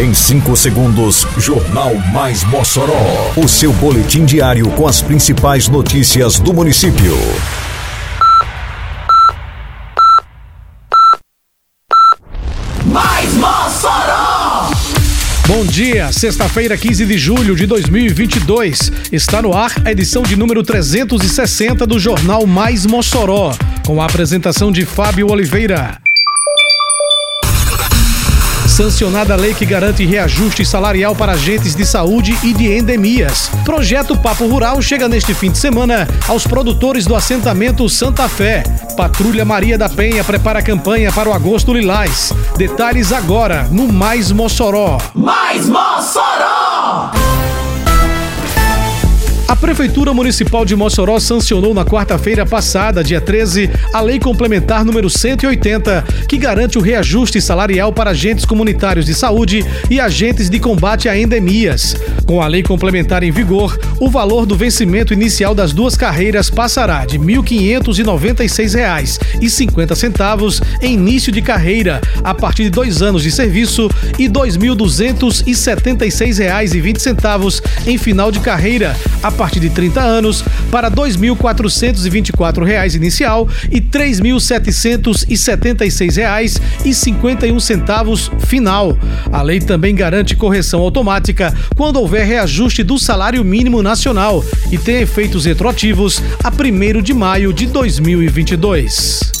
Em 5 segundos, Jornal Mais Mossoró. O seu boletim diário com as principais notícias do município. Mais Mossoró! Bom dia, sexta-feira, 15 de julho de 2022. Está no ar a edição de número 360 do Jornal Mais Mossoró, com a apresentação de Fábio Oliveira. Sancionada a lei que garante reajuste salarial para agentes de saúde e de endemias. Projeto Papo Rural chega neste fim de semana aos produtores do assentamento Santa Fé. Patrulha Maria da Penha prepara a campanha para o Agosto Lilás. Detalhes agora no Mais Mossoró. Mais Mossoró! A Prefeitura Municipal de Mossoró sancionou na quarta-feira passada, dia 13, a Lei Complementar número 180, que garante o reajuste salarial para agentes comunitários de saúde e agentes de combate a endemias. Com a lei complementar em vigor, o valor do vencimento inicial das duas carreiras passará de R$ 1.596,50 em início de carreira, a partir de dois anos de serviço, e R$ 2.266,20 em final de carreira, a partir de 30 anos, para R$ 2.424 inicial e R$ 3.776,51 final. A lei também garante correção automática quando houver reajuste do salário mínimo nacional e tem efeitos retroativos a 1 de maio de 2022.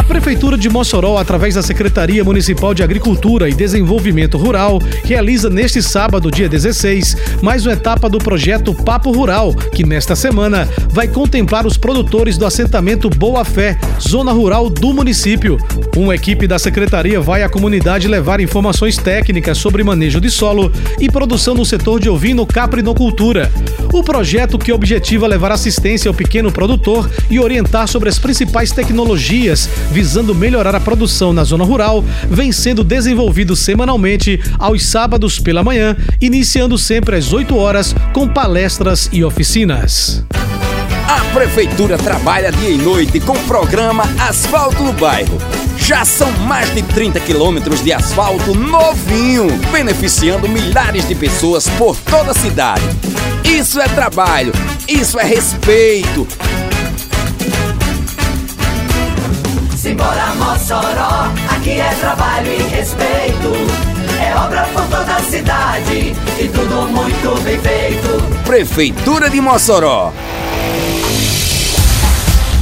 A Prefeitura de Mossoró, através da Secretaria Municipal de Agricultura e Desenvolvimento Rural, realiza neste sábado, dia 16, mais uma etapa do projeto Papo Rural, que nesta semana vai contemplar os produtores do assentamento Boa Fé, zona rural do município. Uma equipe da Secretaria vai à comunidade levar informações técnicas sobre manejo de solo e produção no setor de ovino caprinocultura. O projeto que objetiva levar assistência ao pequeno produtor e orientar sobre as principais tecnologias visando melhorar a produção na zona rural, vem sendo desenvolvido semanalmente aos sábados pela manhã, iniciando sempre às 8 horas com palestras e oficinas. A Prefeitura trabalha dia e noite com o programa Asfalto no Bairro. Já são mais de 30 quilômetros de asfalto novinho, beneficiando milhares de pessoas por toda a cidade. Isso é trabalho, isso é respeito. Mossoró, aqui é trabalho e respeito. É obra por toda a cidade e tudo muito bem feito. Prefeitura de Mossoró.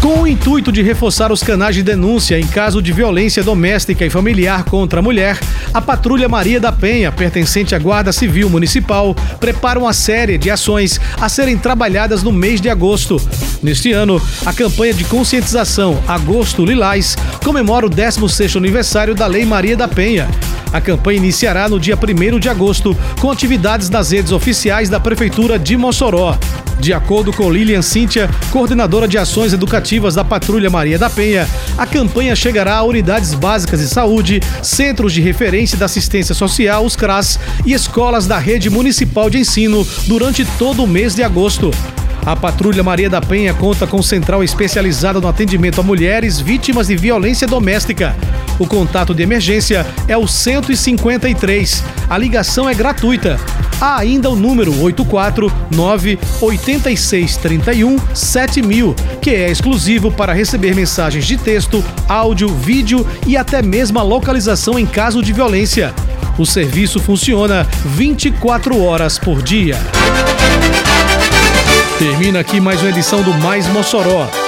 Com o intuito de reforçar os canais de denúncia em caso de violência doméstica e familiar contra a mulher, a Patrulha Maria da Penha, pertencente à Guarda Civil Municipal, prepara uma série de ações a serem trabalhadas no mês de agosto. Neste ano, a campanha de conscientização Agosto Lilás comemora o 16º aniversário da Lei Maria da Penha. A campanha iniciará no dia 1 de agosto com atividades nas redes oficiais da Prefeitura de Mossoró. De acordo com Lilian Cíntia, coordenadora de ações educativas da Patrulha Maria da Penha, a campanha chegará a unidades básicas de saúde, centros de referência da assistência social, os CRAS, e escolas da rede municipal de ensino durante todo o mês de agosto. A Patrulha Maria da Penha conta com central especializada no atendimento a mulheres vítimas de violência doméstica. O contato de emergência é o 153. A ligação é gratuita. Há ainda o número 849 8631 7000, que é exclusivo para receber mensagens de texto, áudio, vídeo e até mesmo a localização em caso de violência. O serviço funciona 24 horas por dia. Termina aqui mais uma edição do Mais Mossoró,